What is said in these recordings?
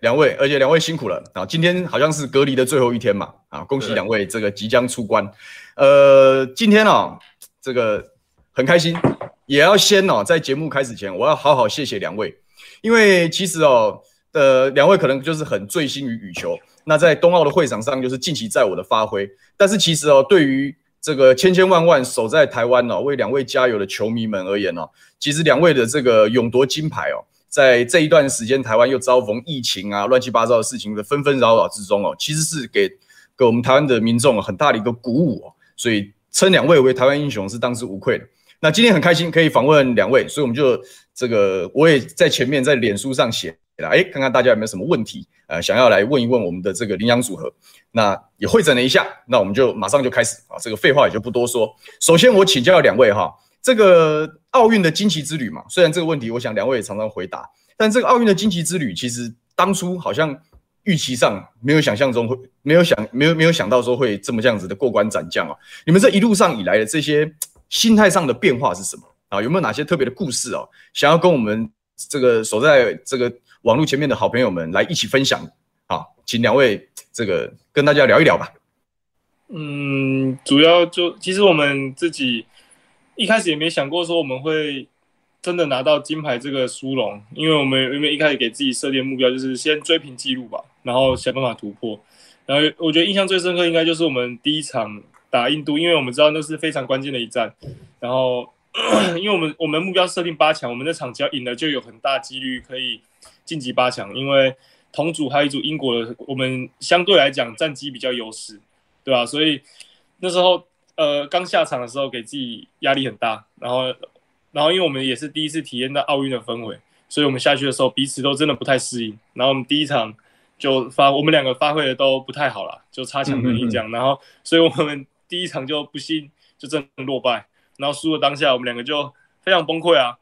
两位，而且两位辛苦了啊！今天好像是隔离的最后一天嘛啊！恭喜两位这个即将出关。呃，今天啊，这个很开心，也要先哦，在节目开始前，我要好好谢谢两位，因为其实哦，呃，两位可能就是很醉心于羽球，那在冬奥的会场上就是尽其在我的发挥，但是其实哦，对于这个千千万万守在台湾哦，为两位加油的球迷们而言哦，其实两位的这个勇夺金牌哦。在这一段时间，台湾又遭逢疫情啊，乱七八糟的事情的纷纷扰扰之中哦，其实是给给我们台湾的民众很大的一个鼓舞哦，所以称两位为台湾英雄是当之无愧的。那今天很开心可以访问两位，所以我们就这个我也在前面在脸书上写了，哎，看看大家有没有什么问题，呃，想要来问一问我们的这个领养组合，那也会诊了一下，那我们就马上就开始啊，这个废话也就不多说。首先我请教两位哈。这个奥运的惊奇之旅嘛，虽然这个问题我想两位也常常回答，但这个奥运的惊奇之旅其实当初好像预期上没有想象中会没有想没有没有想到说会这么这样子的过关斩将啊！你们这一路上以来的这些心态上的变化是什么啊？有没有哪些特别的故事哦？想要跟我们这个守在这个网络前面的好朋友们来一起分享啊？请两位这个跟大家聊一聊吧。嗯，主要就其实我们自己。一开始也没想过说我们会真的拿到金牌这个殊荣，因为我们因为一开始给自己设定目标就是先追平纪录吧，然后想办法突破。然后我觉得印象最深刻应该就是我们第一场打印度，因为我们知道那是非常关键的一战。然后因为我们我们目标设定八强，我们那场只要赢了就有很大几率可以晋级八强，因为同组还有一组英国的，我们相对来讲战绩比较优势，对吧？所以那时候。呃，刚下场的时候给自己压力很大，然后，然后因为我们也是第一次体验到奥运的氛围，所以我们下去的时候彼此都真的不太适应。然后我们第一场就发，我们两个发挥的都不太好了，就差强人意这样。然后，所以我们第一场就不幸就真的落败。然后输了当下，我们两个就非常崩溃啊！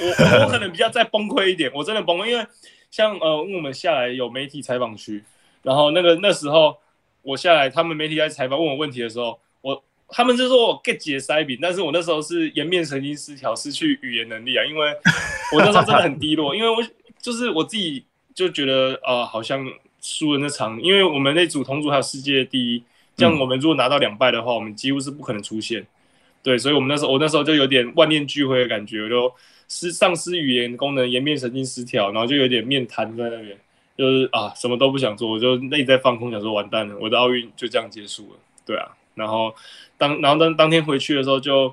我我可能比较再崩溃一点，我真的崩溃，因为像呃，我们下来有媒体采访区，然后那个那时候我下来，他们媒体在采访问我问题的时候，我。他们就说我 get 解塞饼，但是我那时候是颜面神经失调，失去语言能力啊，因为我那时候真的很低落，因为我就是我自己就觉得啊、呃，好像输了那场，因为我们那组同组还有世界第一，这样我们如果拿到两败的话，我们几乎是不可能出现。对，所以我们那时候我那时候就有点万念俱灰的感觉，我就失丧失语言功能，颜面神经失调，然后就有点面瘫在那边，就是啊什么都不想做，我就内在放空，想说完蛋了，我的奥运就这样结束了。对啊，然后。当然后当当天回去的时候就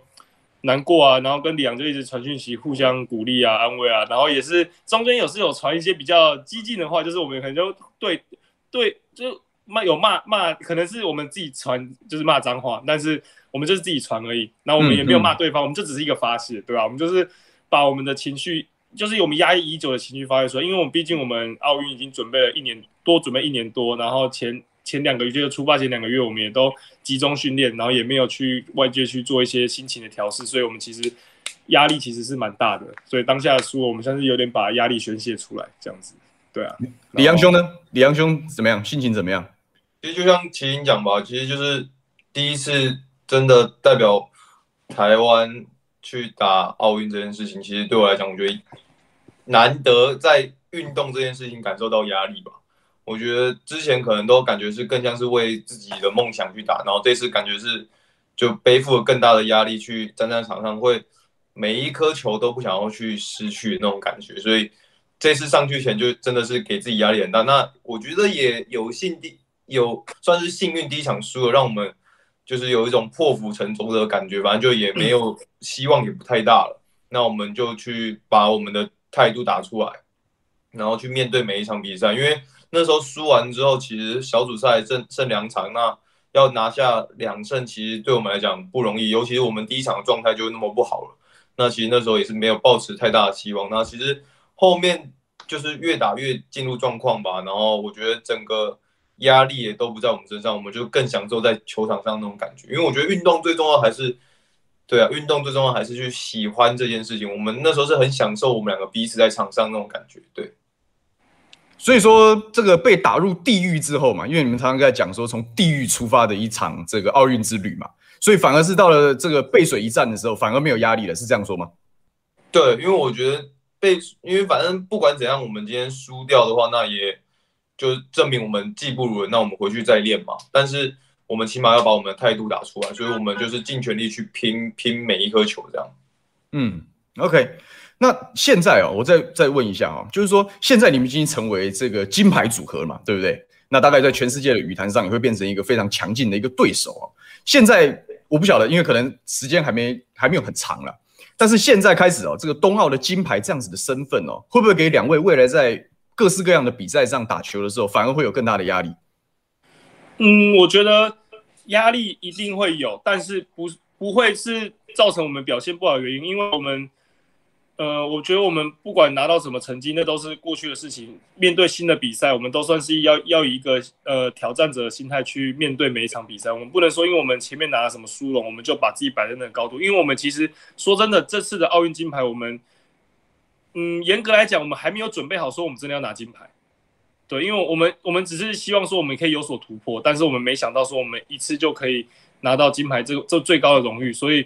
难过啊，然后跟李阳就一直传讯息，互相鼓励啊、安慰啊，然后也是中间有时有传一些比较激进的话，就是我们可能就对对就骂有骂骂，可能是我们自己传就是骂脏话，但是我们就是自己传而已，那我们也没有骂对方，我们就只是一个发泄，对吧？我们就是把我们的情绪，就是我们压抑已久的情绪发泄出来，因为我们毕竟我们奥运已经准备了一年多，准备一年多，然后前。前两个月就是出发前两个月，我们也都集中训练，然后也没有去外界去做一些心情的调试，所以我们其实压力其实是蛮大的。所以当下的输，我们算是有点把压力宣泄出来，这样子。对啊，李阳兄呢？李阳兄怎么样？心情怎么样？其实就像麒麟讲吧，其实就是第一次真的代表台湾去打奥运这件事情，其实对我来讲，我觉得难得在运动这件事情感受到压力吧。我觉得之前可能都感觉是更像是为自己的梦想去打，然后这次感觉是就背负了更大的压力去站在场上，会每一颗球都不想要去失去那种感觉，所以这次上去前就真的是给自己压力很大。那我觉得也有幸第有算是幸运，第一场输了，让我们就是有一种破釜沉舟的感觉，反正就也没有 希望，也不太大了。那我们就去把我们的态度打出来，然后去面对每一场比赛，因为。那时候输完之后，其实小组赛剩剩两场，那要拿下两胜，其实对我们来讲不容易。尤其是我们第一场的状态就那么不好了，那其实那时候也是没有抱持太大的希望。那其实后面就是越打越进入状况吧。然后我觉得整个压力也都不在我们身上，我们就更享受在球场上那种感觉。因为我觉得运动最重要还是，对啊，运动最重要还是去喜欢这件事情。我们那时候是很享受我们两个彼此在场上那种感觉，对。所以说，这个被打入地狱之后嘛，因为你们常常在讲说从地狱出发的一场这个奥运之旅嘛，所以反而是到了这个背水一战的时候，反而没有压力了，是这样说吗？对，因为我觉得被，因为反正不管怎样，我们今天输掉的话，那也就是证明我们技不如人，那我们回去再练嘛。但是我们起码要把我们的态度打出来，所以我们就是尽全力去拼拼每一颗球这样。嗯，OK。那现在哦，我再再问一下哦，就是说现在你们已经成为这个金牌组合了嘛，对不对？那大概在全世界的羽坛上也会变成一个非常强劲的一个对手哦。现在我不晓得，因为可能时间还没还没有很长了。但是现在开始哦，这个冬奥的金牌这样子的身份哦，会不会给两位未来在各式各样的比赛上打球的时候，反而会有更大的压力？嗯，我觉得压力一定会有，但是不不会是造成我们表现不好的原因，因为我们。呃，我觉得我们不管拿到什么成绩，那都是过去的事情。面对新的比赛，我们都算是要要以一个呃挑战者的心态去面对每一场比赛。我们不能说，因为我们前面拿了什么殊荣，我们就把自己摆在那个高度。因为我们其实说真的，这次的奥运金牌，我们嗯，严格来讲，我们还没有准备好说我们真的要拿金牌。对，因为我们我们只是希望说我们可以有所突破，但是我们没想到说我们一次就可以拿到金牌这个这最高的荣誉，所以。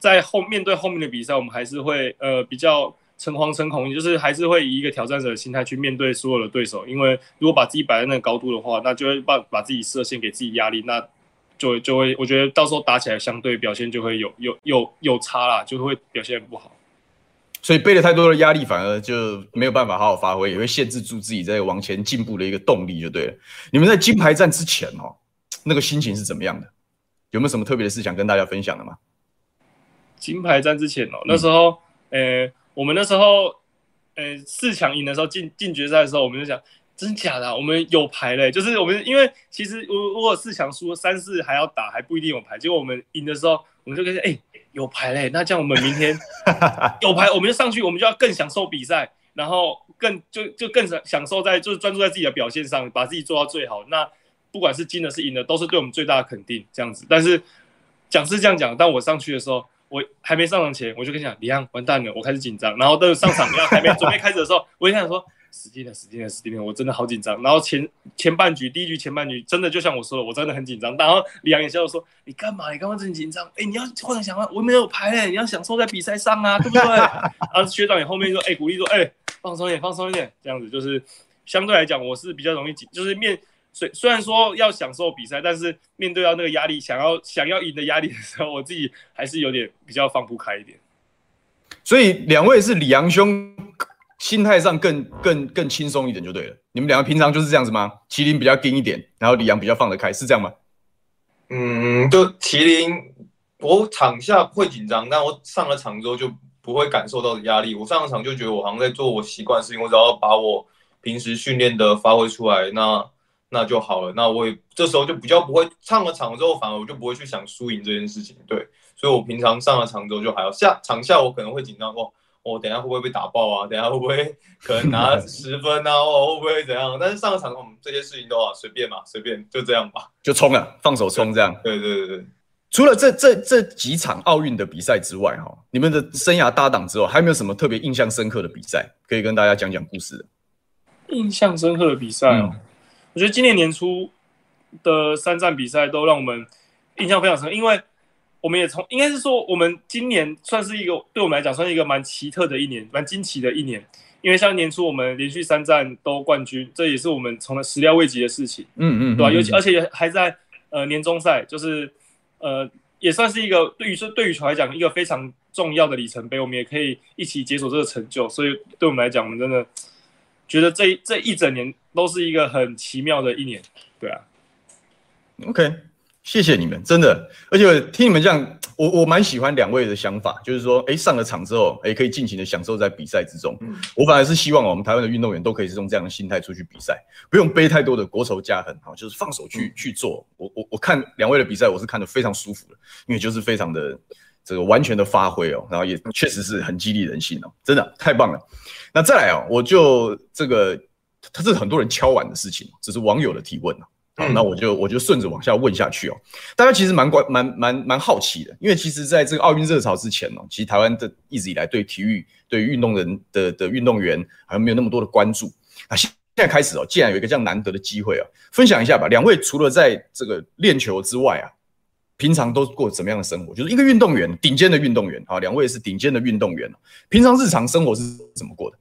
在后面对后面的比赛，我们还是会呃比较诚惶诚恐，就是还是会以一个挑战者的心态去面对所有的对手。因为如果把自己摆在那个高度的话，那就会把把自己设限，给自己压力，那就就会我觉得到时候打起来相对表现就会有有有有差啦，就会表现不好。所以背了太多的压力，反而就没有办法好好发挥，也会限制住自己在往前进步的一个动力，就对了。你们在金牌战之前哦，那个心情是怎么样的？有没有什么特别的事想跟大家分享的吗？金牌战之前哦，那时候，呃、欸，我们那时候，呃、欸，四强赢的时候，进进决赛的时候，我们就想，真假的、啊，我们有牌嘞，就是我们因为其实如如果四强输三四还要打，还不一定有牌。结果我们赢的时候，我们就跟哎、欸，有牌嘞，那这样我们明天 有牌，我们就上去，我们就要更享受比赛，然后更就就更享享受在就是专注在自己的表现上，把自己做到最好。那不管是金的是赢的，都是对我们最大的肯定，这样子。但是讲是这样讲，但我上去的时候。我还没上场前，我就跟你讲，李昂完蛋了，我开始紧张。然后等上场，然后还没准备开始的时候，我就想说，死定了，死定了，死定了，我真的好紧张。然后前前半局，第一局前半局，真的就像我说的，我真的很紧张。然后李昂也笑着说：“你干嘛？你干嘛这么紧张？哎，你要换个想法，我没有牌哎，你要享受在比赛上啊，对不对？” 然后学长也后面说：“哎，鼓励说，哎，放松一点，放松一点，这样子就是相对来讲，我是比较容易紧，就是面。”虽虽然说要享受比赛，但是面对到那个压力，想要想要赢的压力的时候，我自己还是有点比较放不开一点。所以两位是李阳兄，心态上更更更轻松一点就对了。你们两个平常就是这样子吗？麒麟比较硬一点，然后李阳比较放得开，是这样吗？嗯，就麒麟，我场下会紧张，但我上了场之后就不会感受到压力。我上了场就觉得我好像在做我习惯的事情，我只要把我平时训练的发挥出来，那。那就好了，那我也这时候就比较不会上了场之后，反而我就不会去想输赢这件事情。对，所以我平常上了场之后就还要下场下，我可能会紧张哦，我等下会不会被打爆啊？等下会不会 可能拿十分啊？哦，会不会怎样？但是上了场，我们这些事情都啊随便嘛，随便就这样吧，就冲了，放手冲这样。对对对对。除了这这这几场奥运的比赛之外，哈，你们的生涯搭档之后，还有没有什么特别印象深刻的比赛可以跟大家讲讲故事的？印象深刻的比赛哦。嗯我觉得今年年初的三站比赛都让我们印象非常深，因为我们也从应该是说，我们今年算是一个对我们来讲算是一个蛮奇特的一年，蛮惊奇的一年。因为像年初我们连续三站都冠军，这也是我们从来始料未及的事情。嗯嗯，对吧？尤其而且还在呃年终赛，就是呃也算是一个对于说对于球来讲一个非常重要的里程碑，我们也可以一起解锁这个成就。所以对我们来讲，我们真的。觉得这这一整年都是一个很奇妙的一年，对啊。OK，谢谢你们，真的。而且听你们这样，我我蛮喜欢两位的想法，就是说，哎，上了场之后，哎，可以尽情的享受在比赛之中。嗯，我反而是希望我们台湾的运动员都可以是用这样的心态出去比赛，不用背太多的国仇家恨，哈，就是放手去、嗯、去做。我我我看两位的比赛，我是看得非常舒服的，因为就是非常的。这个完全的发挥哦，然后也确实是很激励人心哦，真的太棒了。那再来哦，我就这个，它是很多人敲碗的事情，只是网友的提问啊。好，那我就我就顺着往下问下去哦。大家其实蛮关蛮蛮蛮好奇的，因为其实在这个奥运热潮之前哦，其实台湾的一直以来对体育、对运动人的的运动员好像没有那么多的关注。那现现在开始哦，既然有一个这样难得的机会啊，分享一下吧。两位除了在这个练球之外啊。平常都过怎么样的生活？就是一个运动员，顶尖的运动员啊，两位是顶尖的运动员。平常日常生活是怎么过的？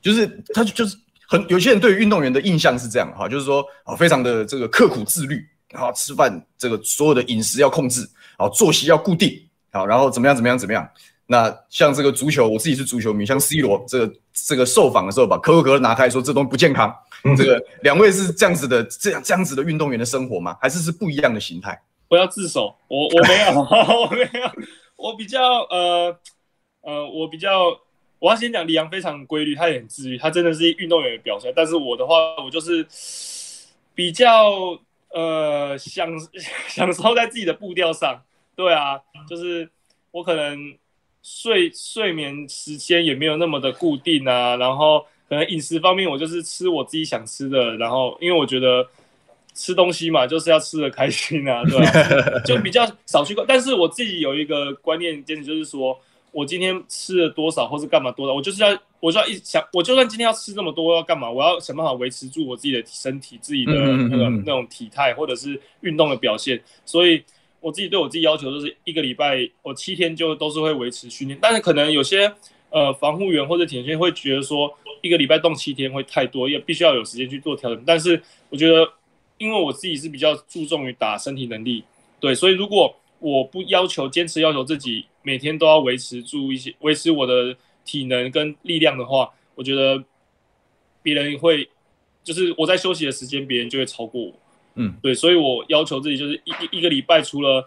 就是他就就是很有些人对于运动员的印象是这样哈，就是说啊，非常的这个刻苦自律，然后吃饭这个所有的饮食要控制，啊，作息要固定，好，然后怎么样怎么样怎么样。那像这个足球，我自己是足球迷，像 C 罗这个这个受访的时候，把可口可乐拿开说这东西不健康。嗯、这个两位是这样子的，这样这样子的运动员的生活吗？还是是不一样的形态？不要自首，我我没有，我没有，我比较呃呃，我比较，我要先讲李阳非常规律，他也很自律，他真的是运动员的表现。但是我的话，我就是 比较呃享 享受在自己的步调上。对啊，就是我可能。睡睡眠时间也没有那么的固定啊，然后可能饮食方面我就是吃我自己想吃的，然后因为我觉得吃东西嘛就是要吃的开心啊，对吧？就比较少去。但是我自己有一个观念坚持，就是说我今天吃了多少或是干嘛多少，我就是要我就要一想，我就算今天要吃这么多要干嘛，我要想办法维持住我自己的身体、自己的那个那种体态或者是运动的表现，所以。我自己对我自己要求就是一个礼拜，我七天就都是会维持训练，但是可能有些呃防护员或者体能会觉得说一个礼拜动七天会太多，也必须要有时间去做调整。但是我觉得，因为我自己是比较注重于打身体能力，对，所以如果我不要求坚持要求自己每天都要维持住一些维持我的体能跟力量的话，我觉得别人会就是我在休息的时间，别人就会超过我。嗯，对，所以我要求自己就是一一个礼拜，除了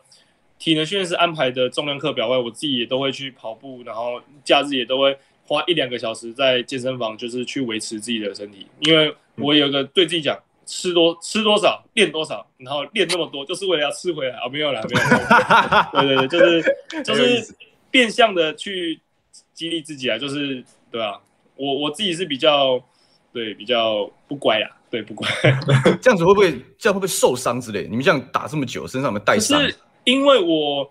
体能训练师安排的重量课表外，我自己也都会去跑步，然后假日也都会花一两个小时在健身房，就是去维持自己的身体。因为我有个对自己讲，吃多吃多少练多少，然后练那么多就是为了要吃回来啊，没有啦，没有啦，对对对，就是就是变相的去激励自己啊，就是对啊，我我自己是比较对比较不乖啊。对，不乖 这样子会不会这样会不会受伤之类？你们这样打这么久，身上有没有带伤？是因为我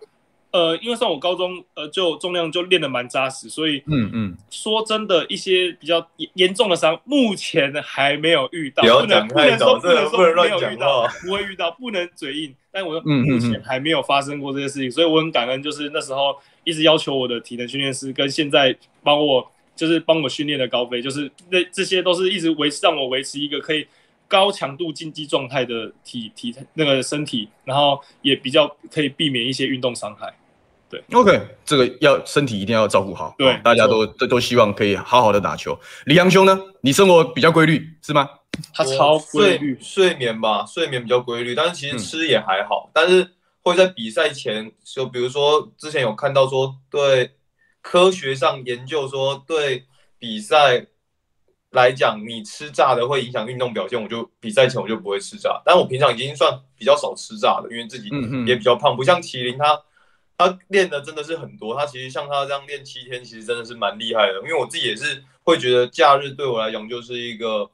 呃，因为上我高中呃，就重量就练得蛮扎实，所以嗯嗯，说真的，一些比较严严重的伤，目前还没有遇到。不能不能说不能说没有遇到，不会遇到，不能嘴硬。但我说目前还没有发生过这些事情，所以我很感恩，就是那时候一直要求我的体能训练师，跟现在帮我。就是帮我训练的高飞，就是那这些都是一直维持让我维持一个可以高强度竞技状态的体体那个身体，然后也比较可以避免一些运动伤害。对，OK，这个要身体一定要照顾好。对，大家都都都希望可以好好的打球。李阳兄呢？你生活比较规律是吗？他超规律，睡眠吧，睡眠比较规律，但是其实吃也还好，嗯、但是会在比赛前，就比如说之前有看到说对。科学上研究说，对比赛来讲，你吃炸的会影响运动表现。我就比赛前我就不会吃炸，但我平常已经算比较少吃炸的，因为自己也比较胖，不像麒麟他他练的真的是很多。他其实像他这样练七天，其实真的是蛮厉害的。因为我自己也是会觉得假日对我来讲就是一个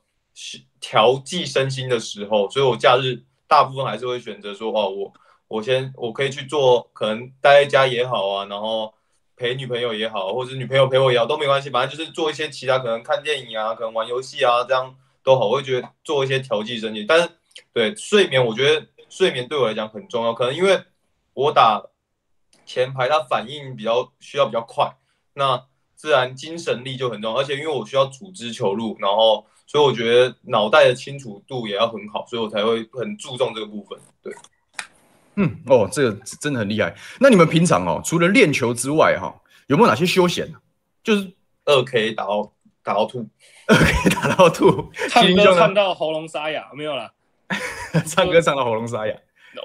调剂身心的时候，所以我假日大部分还是会选择说，哦，我我先我可以去做，可能待在家也好啊，然后。陪女朋友也好，或者女朋友陪我也好，都没关系。反正就是做一些其他，可能看电影啊，可能玩游戏啊，这样都好。我会觉得做一些调剂身心。但是，对睡眠，我觉得睡眠对我来讲很重要。可能因为我打前排，他反应比较需要比较快，那自然精神力就很重要。而且因为我需要组织球路，然后所以我觉得脑袋的清楚度也要很好，所以我才会很注重这个部分。对。嗯哦，这个真的很厉害。那你们平常哦，除了练球之外，哈，有没有哪些休闲？就是二 K 打到打到吐，二 K 打到吐，唱歌唱到喉咙沙哑，没有啦。唱歌唱到喉咙沙哑，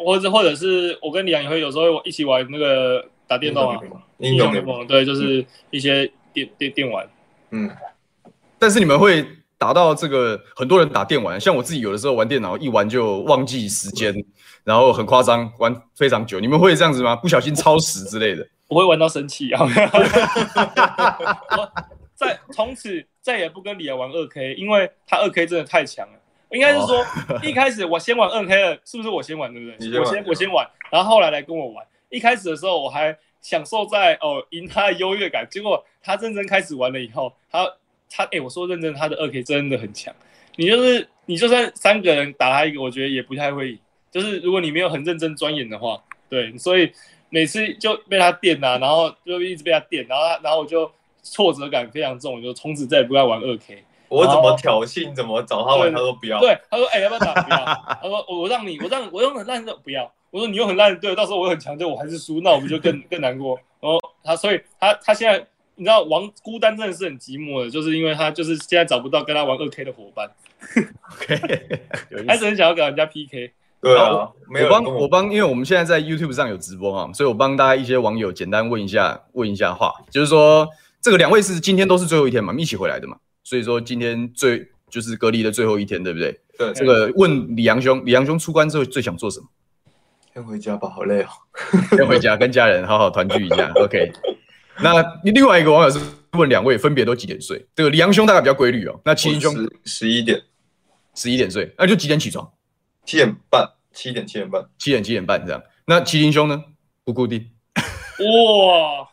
或者或者是我跟李阳也会有时候一起玩那个打电动啊，英雄联盟，对，就是一些电电电玩。嗯，但是你们会打到这个很多人打电玩，像我自己有的时候玩电脑，一玩就忘记时间。然后很夸张，玩非常久，你们会这样子吗？不小心超时之类的？我会玩到生气啊！再从此再也不跟李阳玩二 K，因为他二 K 真的太强了。应该是说 一开始我先玩二 K 了，是不是我先玩对不对？先我先我先玩，然后后来来跟我玩。一开始的时候我还享受在哦赢他的优越感，结果他认真开始玩了以后，他他哎、欸、我说认真，他的二 K 真的很强。你就是你就算三个人打他一个，我觉得也不太会赢。就是如果你没有很认真钻研的话，对，所以每次就被他电啊，然后就一直被他电，然后他然后我就挫折感非常重，就从此再也不爱玩二 K。我怎么挑衅，怎么找他玩，他说不要。对，他说哎、欸，要不要打？不要。他说我让你，我让我用很烂的不要。我说你用很烂的，对，到时候我很强，就我还是输，那我们就更 更难过。然后他，所以他他现在你知道王孤单真的是很寂寞的，就是因为他就是现在找不到跟他玩二 K 的伙伴。OK，还是很想要跟人家 PK。对啊，没有我帮我帮，因为我们现在在 YouTube 上有直播啊，所以我帮大家一些网友简单问一下问一下话，就是说这个两位是今天都是最后一天嘛，一起回来的嘛，所以说今天最就是隔离的最后一天，对不对？对。这个问李阳兄，李阳兄出关之后最想做什么？先回家吧，好累哦。先回家跟家人好好团聚一下。OK。那另外一个网友是问两位分别都几点睡？这个李阳兄大概比较规律哦。那麒麟兄十一点，十一点睡，那就几点起床？七点半，七点七点半，七点七点半这样。那麒麟兄呢？不固定。哇，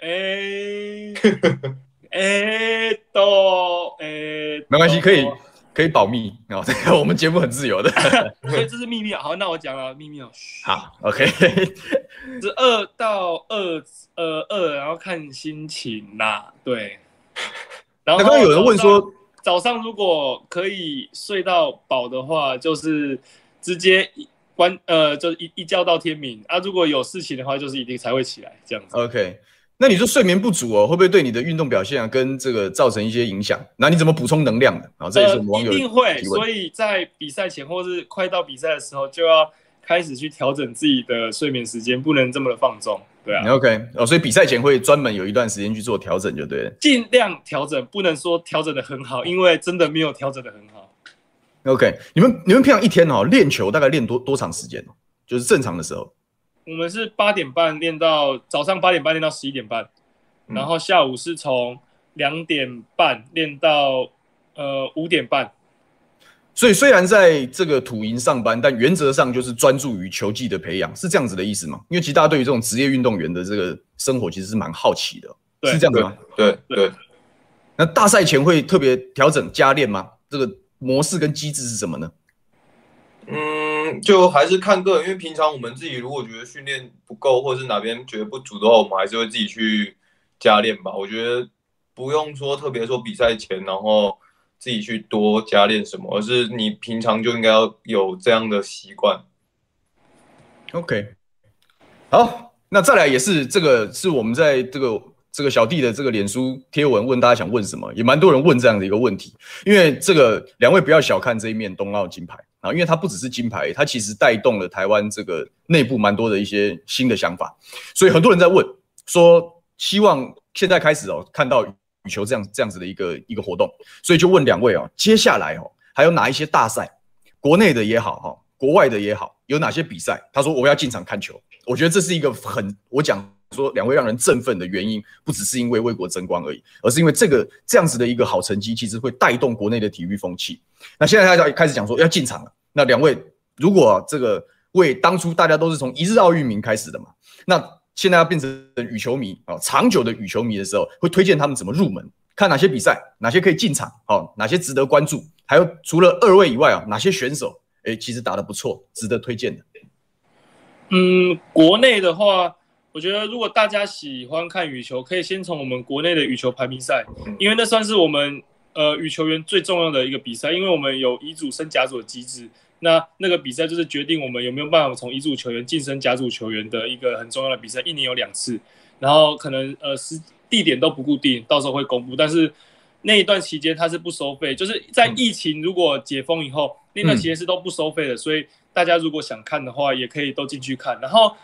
哎、欸，哎、欸，都，哎、欸，没关系，可以可以保密啊。这个我们节目很自由的，所以这是秘密。好，那我讲了秘密哦。好，OK。十二到二呃二，然后看心情啦。对。然后刚刚有人问说。早上如果可以睡到饱的话，就是直接关呃，就一一觉到天明啊。如果有事情的话，就是一定才会起来这样子。OK，那你说睡眠不足哦，会不会对你的运动表现啊，跟这个造成一些影响？那你怎么补充能量的？啊，这也是网友、呃、一定会。所以在比赛前或是快到比赛的时候，就要开始去调整自己的睡眠时间，不能这么的放纵。对啊，OK，哦，所以比赛前会专门有一段时间去做调整，就对了。尽量调整，不能说调整的很好，因为真的没有调整的很好。OK，你们你们平常一天哦练球大概练多多长时间？就是正常的时候。我们是八点半练到早上八点半练到十一点半，嗯，然后下午是从两点半练到呃五点半。所以虽然在这个土营上班，但原则上就是专注于球技的培养，是这样子的意思吗？因为其实大家对于这种职业运动员的这个生活其实是蛮好奇的，是这样子吗？对对，对。那大赛前会特别调整加练吗？这个模式跟机制是什么呢？嗯，就还是看个人，因为平常我们自己如果觉得训练不够，或者是哪边觉得不足的话，我们还是会自己去加练吧。我觉得不用说特别说比赛前，然后。自己去多加练什么，而是你平常就应该要有这样的习惯。OK，好，那再来也是这个是我们在这个这个小弟的这个脸书贴文问大家想问什么，也蛮多人问这样的一个问题。因为这个两位不要小看这一面冬奥金牌啊，因为它不只是金牌，它其实带动了台湾这个内部蛮多的一些新的想法，所以很多人在问说，希望现在开始哦看到。羽球这样这样子的一个一个活动，所以就问两位哦，接下来哦还有哪一些大赛，国内的也好哈，国外的也好，有哪些比赛？他说我要进场看球，我觉得这是一个很我讲说两位让人振奋的原因，不只是因为为国争光而已，而是因为这个这样子的一个好成绩，其实会带动国内的体育风气。那现在大家开始讲说要进场了，那两位如果这个为当初大家都是从一日奥运名开始的嘛，那。现在要变成羽球迷啊，长久的羽球迷的时候，会推荐他们怎么入门，看哪些比赛，哪些可以进场，好，哪些值得关注，还有除了二位以外啊，哪些选手，哎，其实打得不错，值得推荐的。嗯，国内的话，我觉得如果大家喜欢看羽球，可以先从我们国内的羽球排名赛，因为那算是我们呃羽球员最重要的一个比赛，因为我们有乙组升甲组的机制。那那个比赛就是决定我们有没有办法从乙组球员晋升甲组球员的一个很重要的比赛，一年有两次，然后可能呃时地点都不固定，到时候会公布。但是那一段期间它是不收费，就是在疫情如果解封以后，那段期间是都不收费的，所以大家如果想看的话，也可以都进去看。然后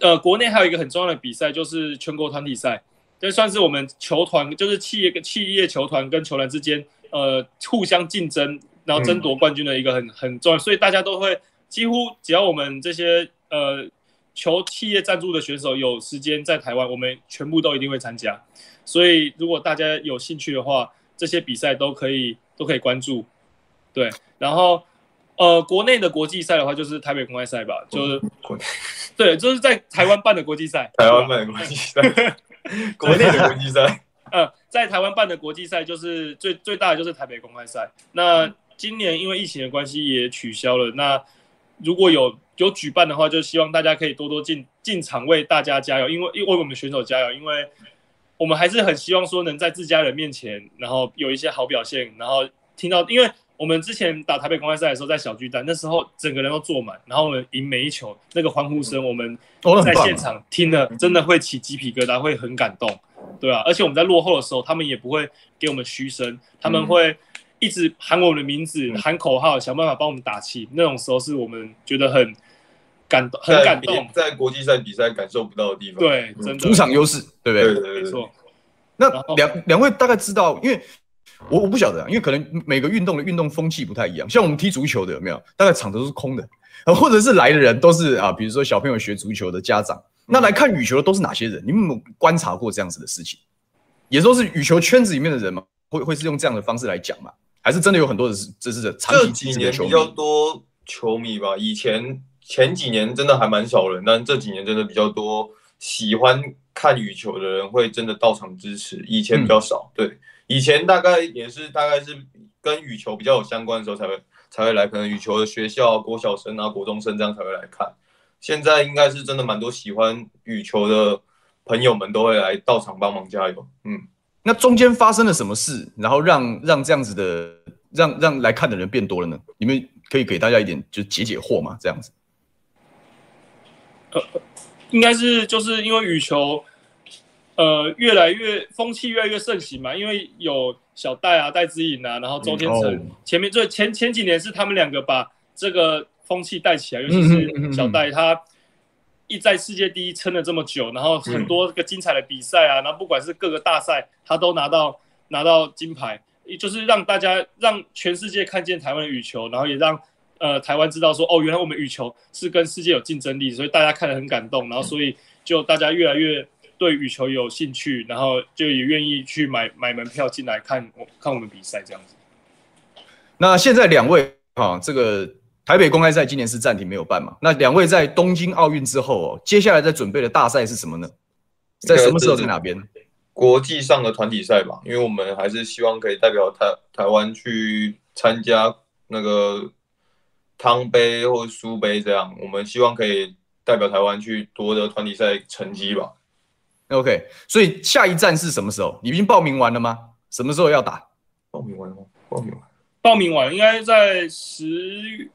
呃，国内还有一个很重要的比赛就是全国团体赛，这算是我们球团就是企业跟企业球团跟球员之间呃互相竞争。然后争夺冠军的一个很很重要，所以大家都会几乎只要我们这些呃球企业赞助的选手有时间在台湾，我们全部都一定会参加。所以如果大家有兴趣的话，这些比赛都可以都可以关注。对，然后呃国内的国际赛的话，就是台北公开赛吧，就是国内 对，就是在台湾办的国际赛。台湾办的国际赛，国内的国际赛。呃，在台湾办的国际赛就是最最大的就是台北公开赛。那今年因为疫情的关系也取消了。那如果有有举办的话，就希望大家可以多多进进场为大家加油，因为为我们选手加油。因为我们还是很希望说能在自家人面前，然后有一些好表现，然后听到，因为我们之前打台北公开赛的时候，在小巨蛋，那时候整个人都坐满，然后我们赢每一球，那个欢呼声，我们在现场听了，真的会起鸡皮疙瘩，会很感动，对啊，而且我们在落后的时候，他们也不会给我们嘘声，他们会一直喊我们的名字，喊口号，想办法帮我们打气，那种时候是我们觉得很。感动，很感动，在国际赛比赛感受不到的地方。对，真的主场优势，对不对？对对对，没错。那两两位大概知道，因为我我不晓得，因为可能每个运动的运动风气不太一样。像我们踢足球的有没有？大概场都是空的，或者是来的人都是啊，比如说小朋友学足球的家长。那来看羽球的都是哪些人？你们有没有观察过这样子的事情？也都是羽球圈子里面的人嘛？会会是用这样的方式来讲嘛？还是真的有很多的是这是长期这几年比较多球迷吧？以前。前几年真的还蛮少人，但这几年真的比较多喜欢看羽球的人会真的到场支持。以前比较少，嗯、对，以前大概也是大概是跟羽球比较有相关的时候才会才会来，可能羽球的学校、国小生啊、国中生这样才会来看。现在应该是真的蛮多喜欢羽球的朋友们都会来到场帮忙加油。嗯，那中间发生了什么事，然后让让这样子的让让来看的人变多了呢？你们可以给大家一点就解解惑嘛，这样子。呃，应该是就是因为羽球，呃，越来越风气越来越盛行嘛。因为有小戴啊、戴资颖啊，然后周天成，嗯、前面这前前几年是他们两个把这个风气带起来，尤其是小戴，他一在世界第一撑了这么久，然后很多个精彩的比赛啊，然后不管是各个大赛，他都拿到拿到金牌，就是让大家让全世界看见台湾的羽球，然后也让。呃，台湾知道说，哦，原来我们羽球是跟世界有竞争力，所以大家看得很感动，然后所以就大家越来越对羽球有兴趣，然后就也愿意去买买门票进来看我看我们比赛这样子。那现在两位啊，这个台北公开赛今年是暂停没有办嘛？那两位在东京奥运之后哦，接下来在准备的大赛是什么呢？在什么时候在哪边？国际上的团体赛吧，因为我们还是希望可以代表台台湾去参加那个。汤杯或苏杯这样，我们希望可以代表台湾去夺得团体赛成绩吧。OK，所以下一站是什么时候？你已经报名完了吗？什么时候要打？报名完了吗？报名完，报名完，应该在十，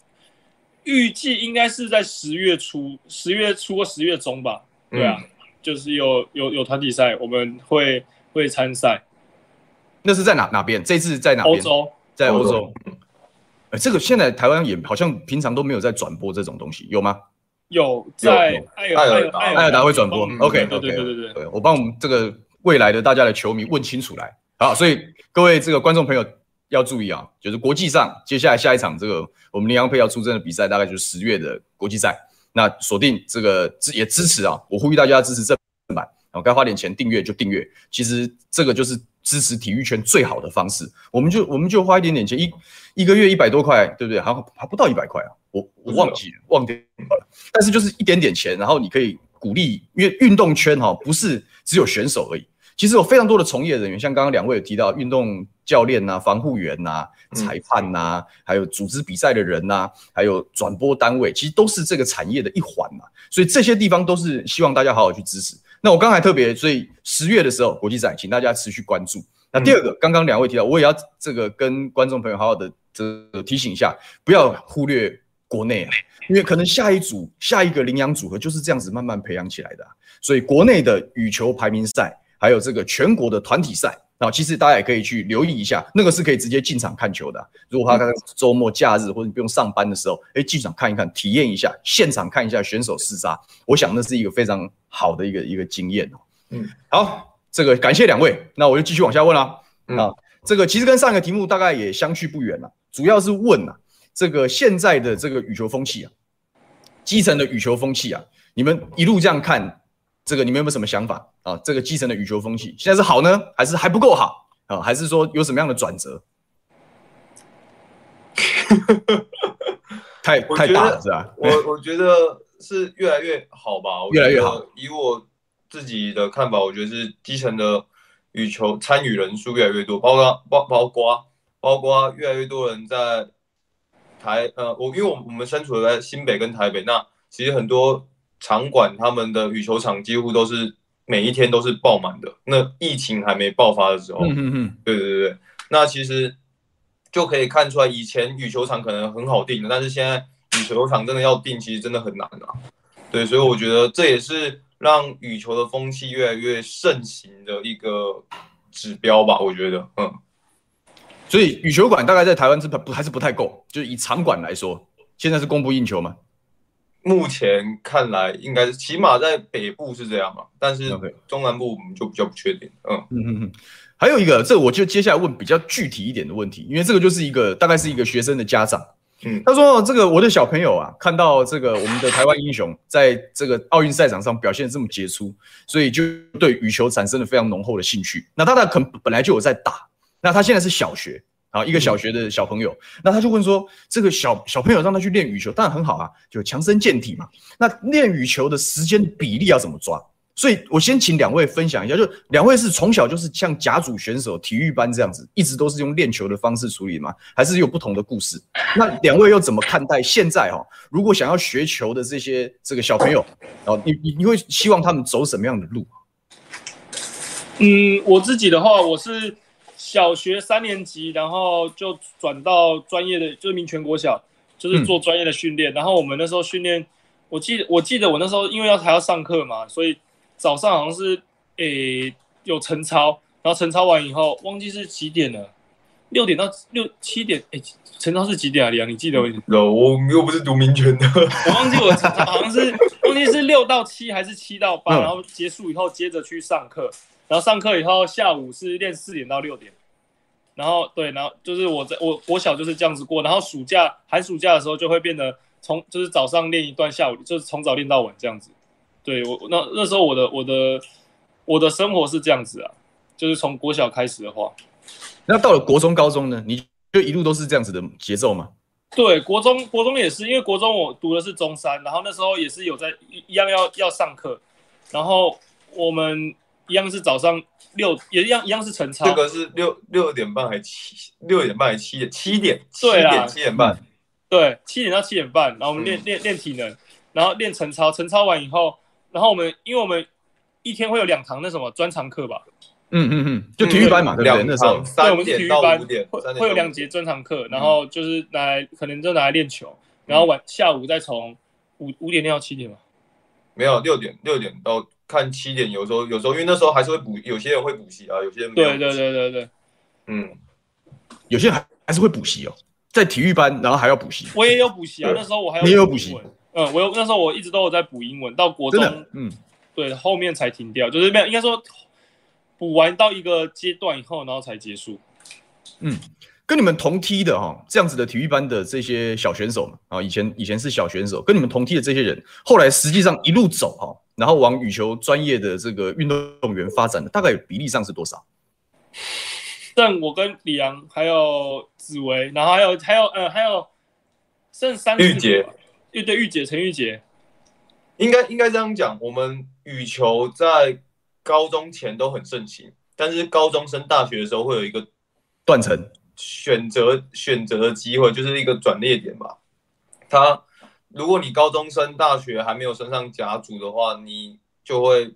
预计应该是在十月初，十月初或十月中吧。对啊，嗯、就是有有有团体赛，我们会会参赛。那是在哪哪边？这次在哪边？欧洲，在欧洲。这个现在台湾也好像平常都没有在转播这种东西，有吗？有，在艾尔达爱尔达会转播。OK，对对对对对，我帮我们这个未来的大家的球迷问清楚来。好，所以各位这个观众朋友要注意啊，就是国际上接下来下一场这个我们林洋配要出征的比赛，大概就是十月的国际赛。那锁定这个支也支持啊，我呼吁大家支持正版，然后该花点钱订阅就订阅。其实这个就是。支持体育圈最好的方式，我们就我们就花一点点钱，一一个月一百多块，对不对？还还不到一百块啊，我我忘记了，忘掉了。但是就是一点点钱，然后你可以鼓励，因为运动圈哈不是只有选手而已，其实有非常多的从业人员，像刚刚两位有提到运动教练呐、防护员呐、裁判呐，还有组织比赛的人呐，还有转播单位，其实都是这个产业的一环嘛。所以这些地方都是希望大家好好去支持。那我刚才特别，所以十月的时候国际赛，请大家持续关注。那第二个，刚刚两位提到，我也要这个跟观众朋友好好的这个提醒一下，不要忽略国内啊，因为可能下一组、下一个领养组合就是这样子慢慢培养起来的啊。所以国内的羽球排名赛，还有这个全国的团体赛，啊，其实大家也可以去留意一下，那个是可以直接进场看球的啊。如果他刚刚周末假日或者你不用上班的时候，哎，进场看一看，体验一下，现场看一下选手厮杀，我想那是一个非常。好的一个一个经验哦，嗯，好，这个感谢两位，那我就继续往下问了，嗯、啊，这个其实跟上一个题目大概也相去不远了，主要是问啊，这个现在的这个羽球风气啊，基层的羽球风气啊，你们一路这样看，这个你们有没有什么想法啊？这个基层的羽球风气现在是好呢，还是还不够好啊？还是说有什么样的转折？太太大了是吧？我我觉得。是越来越好吧？越来越好。以我自己的看法，我觉得是基层的羽球参与人数越来越多，包括包包括包括越来越多人在台呃，我因为我我们身处在新北跟台北，那其实很多场馆他们的羽球场几乎都是每一天都是爆满的。那疫情还没爆发的时候，嗯嗯嗯，对对对，那其实就可以看出来，以前羽球场可能很好订的，但是现在羽球场真的要订，其实真的很难啊。对，所以我觉得这也是让羽球的风气越来越盛行的一个指标吧。我觉得，嗯。所以羽球馆大概在台湾是不还是不太够，就是以场馆来说，现在是供不应求吗？目前看来应该是，起码在北部是这样嘛，但是中南部我们就比较不确定。嗯嗯嗯嗯。还有一个，这我就接下来问比较具体一点的问题，因为这个就是一个大概是一个学生的家长，嗯，他说这个我的小朋友啊，看到这个我们的台湾英雄在这个奥运赛场上表现这么杰出，所以就对羽球产生了非常浓厚的兴趣。那他的可能本来就有在打。那他现在是小学啊，一个小学的小朋友，那他就问说，这个小小朋友让他去练羽球，当然很好啊，就强身健体嘛。那练羽球的时间比例要怎么抓？所以我先请两位分享一下，就两位是从小就是像甲组选手、体育班这样子，一直都是用练球的方式处理吗？还是有不同的故事？那两位又怎么看待现在哈？如果想要学球的这些这个小朋友，哦，你你你会希望他们走什么样的路？嗯，我自己的话，我是。小学三年级，然后就转到专业的，就是民权国小，就是做专业的训练。嗯、然后我们那时候训练，我记得我记得我那时候因为要还要上课嘛，所以早上好像是诶、欸、有晨操，然后晨操完以后忘记是几点了，六点到六七点，诶、欸，晨操是几点啊？李阳，你记得吗？我又不是读民权的，我忘记我晨操好像是忘记是六到七还是七到八，然后结束以后接着去上课。然后上课以后，下午是练四点到六点，然后对，然后就是我在我我小就是这样子过，然后暑假寒暑假的时候就会变得从就是早上练一段，下午就是从早练到晚这样子。对我那那时候我的我的我的生活是这样子啊，就是从国小开始的话，那到了国中高中呢，你就一路都是这样子的节奏吗？对，国中国中也是，因为国中我读的是中山，然后那时候也是有在一样要要上课，然后我们。一样是早上六，也一样一样是晨操。这个是六六点半还七六点半还七点七点七点七点半，对，七点到七点半，然后我们练练练体能，然后练晨操，晨操完以后，然后我们因为我们一天会有两堂那什么专长课吧，嗯嗯嗯，就体育班嘛，对不对？那时候。对，我们是体育班，会会有两节专长课，然后就是拿来可能就拿来练球，然后晚下午再从五五点练到七点嘛，没有六点六点到。看七点，有时候有时候，因为那时候还是会补，有些人会补习啊，有些人没有对对对对对，嗯，有些人还还是会补习哦，在体育班，然后还要补习。我也有补习啊，那时候我还有你也有补习，嗯，我有那时候我一直都有在补英文，到国中，嗯，对，后面才停掉，就是没有，应该说补完到一个阶段以后，然后才结束，嗯。跟你们同梯的哈，这样子的体育班的这些小选手啊，以前以前是小选手，跟你们同梯的这些人，后来实际上一路走哈，然后往羽球专业的这个运动员发展的，大概比例上是多少？剩我跟李阳，还有紫薇，然后还有还有呃还有剩三玉洁，玉对玉洁陈玉洁，应该应该这样讲，我们羽球在高中前都很盛行，但是高中升大学的时候会有一个断层。选择选择的机会就是一个转捩点吧。他，如果你高中生大学还没有升上甲组的话，你就会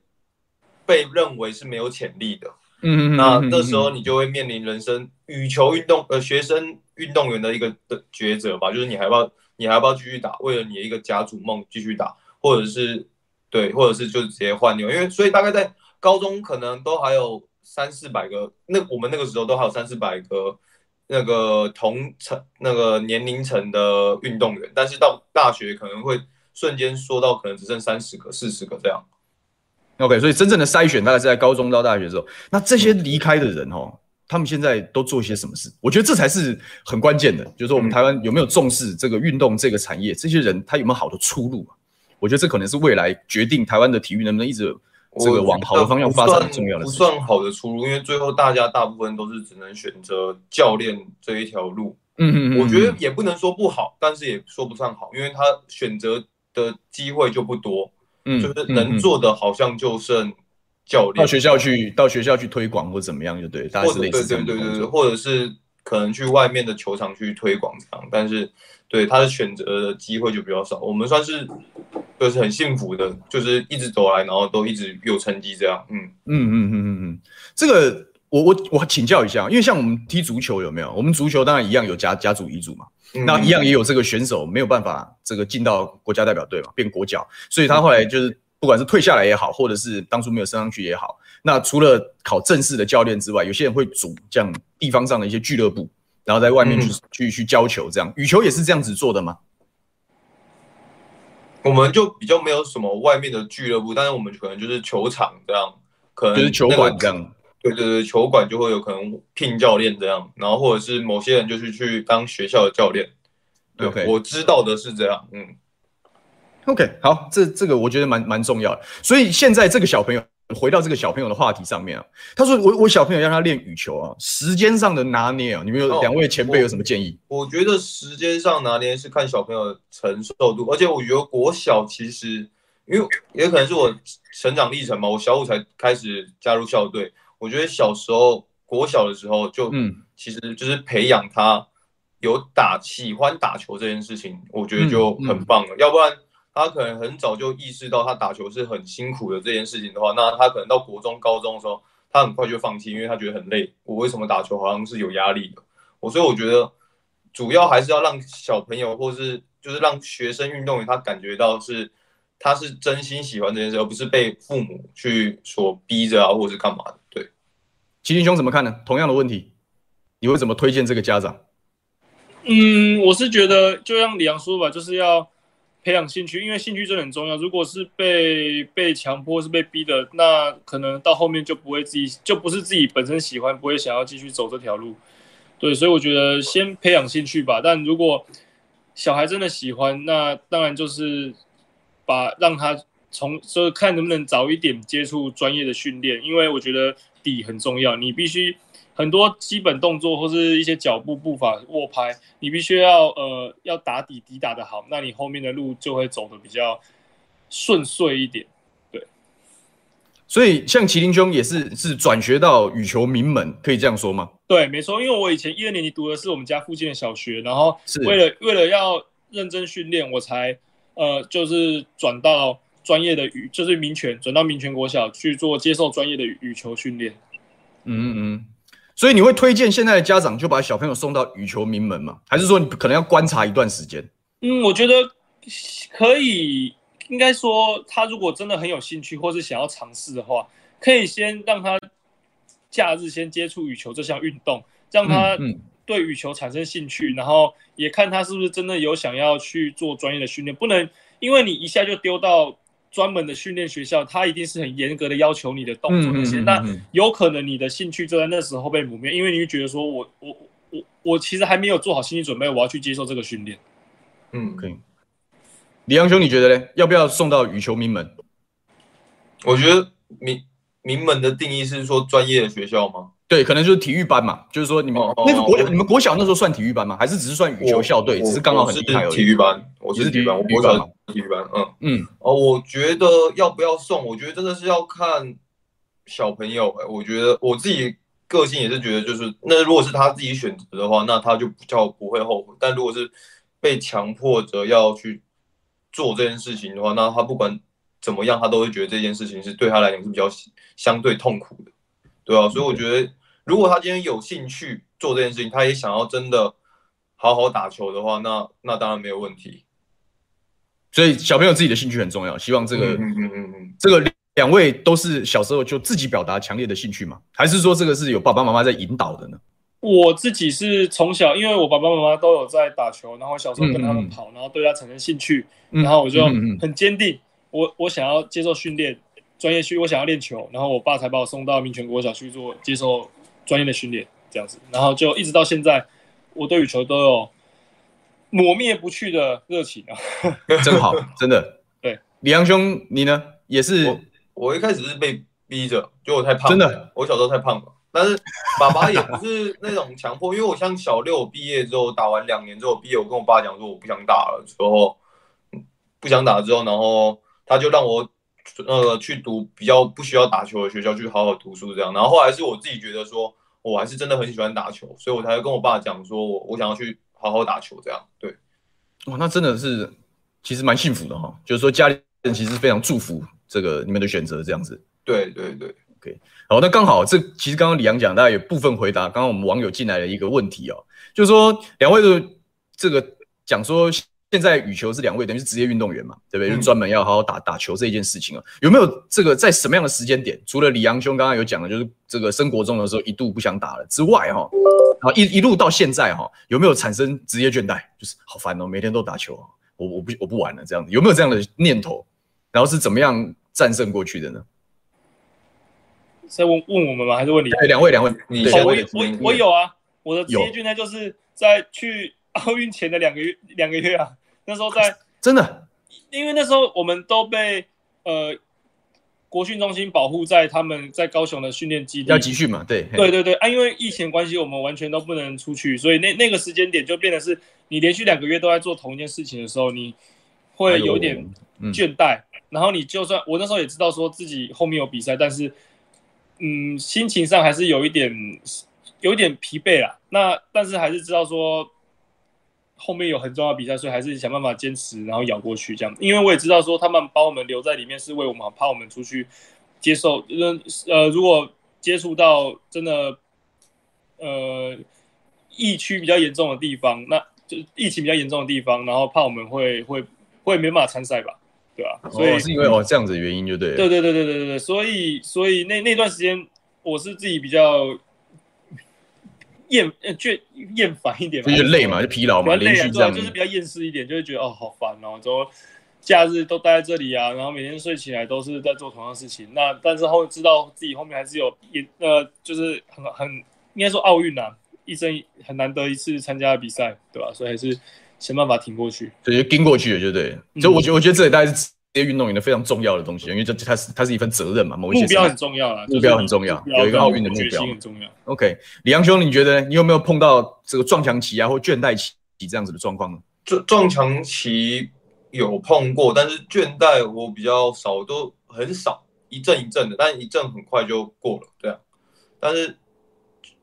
被认为是没有潜力的。嗯，那那时候你就会面临人生羽球运动呃学生运动员的一个的抉择吧，就是你还要不要你还要不要继续打，为了你的一个甲组梦继续打，或者是对，或者是就直接换掉，因为所以大概在高中可能都还有三四百个，那我们那个时候都还有三四百个。那个同层那个年龄层的运动员，但是到大学可能会瞬间缩到可能只剩三十个、四十个这样。OK，所以真正的筛选大概是在高中到大学的时候。那这些离开的人哦，他们现在都做些什么事？我觉得这才是很关键的，就是说我们台湾有没有重视这个运动这个产业？这些人他有没有好的出路？我觉得这可能是未来决定台湾的体育能不能一直。这个往好的方向发展重要的，不算好的出路，因为最后大家大部分都是只能选择教练这一条路。嗯嗯，我觉得也不能说不好，但是也说不上好，因为他选择的机会就不多。嗯，就是能做的好像就剩教练。到学校去，到学校去推广或怎么样就对，大概是类似这样的工作。对对对对，或者是可能去外面的球场去推广这样，但是对他的选择的机会就比较少。我们算是就是很幸福的，就是一直走来，然后都一直有成绩这样。嗯嗯嗯嗯嗯嗯，这个我我我请教一下，因为像我们踢足球有没有？我们足球当然一样有家家组乙组嘛，嗯、那一样也有这个选手没有办法这个进到国家代表队嘛，变国脚，所以他后来就是不管是退下来也好，或者是当初没有升上去也好，那除了考正式的教练之外，有些人会组这样地方上的一些俱乐部，然后在外面去、嗯、去去教球，这样羽球也是这样子做的吗？我们就比较没有什么外面的俱乐部，但是我们可能就是球场这样，可能、那个、就是球馆这样。对对对，球馆就会有可能聘教练这样，然后或者是某些人就是去当学校的教练。OK，我知道的是这样。嗯，OK，好，这这个我觉得蛮蛮重要的。所以现在这个小朋友。回到这个小朋友的话题上面啊，他说我我小朋友让他练羽球啊，时间上的拿捏啊，你们有两位前辈有什么建议？我，我觉得时间上拿捏是看小朋友的承受度，而且我觉得国小其实，因为也可能是我成长历程嘛，我小五才开始加入校队，我觉得小时候国小的时候就，嗯，其实就是培养他有打喜欢打球这件事情，我觉得就很棒了，嗯嗯、要不然。他可能很早就意识到他打球是很辛苦的这件事情的话，那他可能到国中、高中的时候，他很快就放弃，因为他觉得很累。我为什么打球好像是有压力的？我所以我觉得主要还是要让小朋友，或是就是让学生运动员他感觉到是他是真心喜欢这件事，而不是被父母去所逼着啊，或者是干嘛的。对，麒麟兄怎么看呢？同样的问题，你会怎么推荐这个家长？嗯，我是觉得就像李阳说吧，就是要。培养兴趣，因为兴趣真的很重要。如果是被被强迫，是被逼的，那可能到后面就不会自己，就不是自己本身喜欢，不会想要继续走这条路。对，所以我觉得先培养兴趣吧。但如果小孩真的喜欢，那当然就是把让他从，就是看能不能早一点接触专业的训练，因为我觉得底很重要，你必须。很多基本动作或是一些脚步步伐握拍，你必须要呃要打底底打得好，那你后面的路就会走的比较顺遂一点。对，所以像麒麟兄也是是转学到羽球名门，可以这样说吗？对，没错，因为我以前一二年级读的是我们家附近的小学，然后为了为了要认真训练，我才呃就是转到专业的羽，就是民权转到民权国小去做接受专业的羽球训练。嗯嗯。所以你会推荐现在的家长就把小朋友送到羽球名门吗？还是说你可能要观察一段时间？嗯，我觉得可以，应该说他如果真的很有兴趣，或是想要尝试的话，可以先让他假日先接触羽球这项运动，让他对羽球产生兴趣，然后也看他是不是真的有想要去做专业的训练。不能因为你一下就丢到。专门的训练学校，他一定是很严格的要求你的动作那些，那、嗯嗯嗯、有可能你的兴趣就在那时候被磨灭，因为你会觉得说我我我我其实还没有做好心理准备，我要去接受这个训练。嗯，可以。李阳兄，你觉得呢？要不要送到羽球名门？我觉得名名门的定义是说专业的学校吗？对，可能就是体育班嘛，就是说你们、哦、那个国、哦、你们国小那时候算体育班吗？还是只是算羽球校队？只是刚好很厉害而已。体育班，我是体育班，我国小体育班。嗯嗯哦，我觉得要不要送？我觉得真的是要看小朋友、欸。我觉得我自己个性也是觉得，就是那如果是他自己选择的话，那他就比较不会后悔。但如果是被强迫着要去做这件事情的话，那他不管怎么样，他都会觉得这件事情是对他来讲是比较相对痛苦的，对啊，所以我觉得。如果他今天有兴趣做这件事情，他也想要真的好好打球的话，那那当然没有问题。所以小朋友自己的兴趣很重要。希望这个，嗯嗯嗯嗯，这个两位都是小时候就自己表达强烈的兴趣嘛？还是说这个是有爸爸妈妈在引导的呢？我自己是从小，因为我爸爸妈妈都有在打球，然后小时候跟他们跑，嗯嗯，然后对他产生兴趣，然后我就很坚定，我我想要接受训练，专业训，我想要练球，然后我爸才把我送到民权国小去做接受。专业的训练这样子，然后就一直到现在，我对羽球都有抹灭不去的热情啊！真好，真的。对，李阳兄，你呢？也是我，我一开始是被逼着，就我太胖，真的，我小时候太胖了。但是爸爸也不是那种强迫，因为我像小六毕业之后，打完两年之后毕业，我跟我爸讲说我不想打了，之后不想打之后，然后他就让我。那个去读比较不需要打球的学校，去好好读书这样。然后后来是我自己觉得说，我还是真的很喜欢打球，所以我才会跟我爸讲说，我我想要去好好打球这样。对，哇，那真的是其实蛮幸福的哈。就是说家里人其实非常祝福这个你们的选择，这样子。对对对，OK。好，那刚好这其实刚刚李阳讲，大家有部分回答刚刚我们网友进来的一个问题哦，就是说两位的这个讲说。现在羽球是两位等于是职业运动员嘛，对不对？就专门要好好打打球这一件事情啊，有没有这个在什么样的时间点？除了李阳兄刚刚有讲的，就是这个升国中的时候一度不想打了之外，哈，啊一一路到现在哈，有没有产生职业倦怠？就是好烦哦，每天都打球，我我不我不玩了这样子，有没有这样的念头？然后是怎么样战胜过去的呢？在问问我们吗？还是问你？对，两位两位，你我我我有啊，我的职业倦怠就是在去奥运前的两个月两个月啊。那时候在 真的，因为那时候我们都被呃国训中心保护在他们在高雄的训练基地要集训嘛，对对对对啊，因为疫情关系，我们完全都不能出去，所以那那个时间点就变得是你连续两个月都在做同一件事情的时候，你会有点倦怠，哎嗯、然后你就算我那时候也知道说自己后面有比赛，但是嗯，心情上还是有一点有一点疲惫啦。那但是还是知道说。后面有很重要的比赛，所以还是想办法坚持，然后咬过去这样。因为我也知道说他们把我们留在里面是为我们好，怕我们出去接受，呃，如果接触到真的呃疫区比较严重的地方，那就疫情比较严重的地方，然后怕我们会会会没办法参赛吧，对吧？所以、哦、是因为哦这样子的原因就对了。对对对对对对对，所以所以那那段时间我是自己比较。厌呃倦厌烦一点嘛，就是累嘛，就疲劳嘛，连续这样就是比较厌世一点，就会觉得哦好烦哦，怎么假日都待在这里啊，然后每天睡起来都是在做同样的事情。那但是后知道自己后面还是有也呃，就是很很应该说奥运啊，一生很难得一次参加的比赛，对吧？所以还是想办法挺过去，对，就跟过去了，就对。就我觉得，我觉得这里大概是。职业运动员的非常重要的东西，因为这它是它是一份责任嘛，某一些目标很重要啊，目标很重要，有一个奥运的目标很重要。OK，李阳兄，你觉得你有没有碰到这个撞墙期啊或倦怠期这样子的状况呢？撞撞墙期有碰过，但是倦怠我比较少，都很少，一阵一阵的，但一阵很快就过了，对啊。但是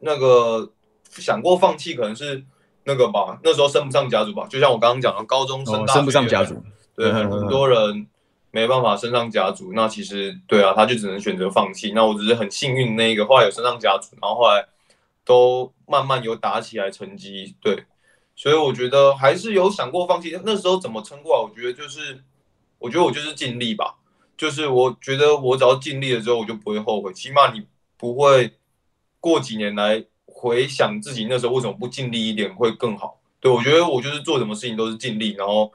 那个想过放弃，可能是那个吧，那时候升不上甲组吧，就像我刚刚讲的，高中升大、哦、升不上甲组，对，很很多人。没办法升上甲组，那其实对啊，他就只能选择放弃。那我只是很幸运，那一个后来有升上甲组，然后后来都慢慢有打起来成绩。对，所以我觉得还是有想过放弃。那时候怎么撑过来？我觉得就是，我觉得我就是尽力吧。就是我觉得我只要尽力了之后，我就不会后悔。起码你不会过几年来回想自己那时候为什么不尽力一点会更好。对，我觉得我就是做什么事情都是尽力，然后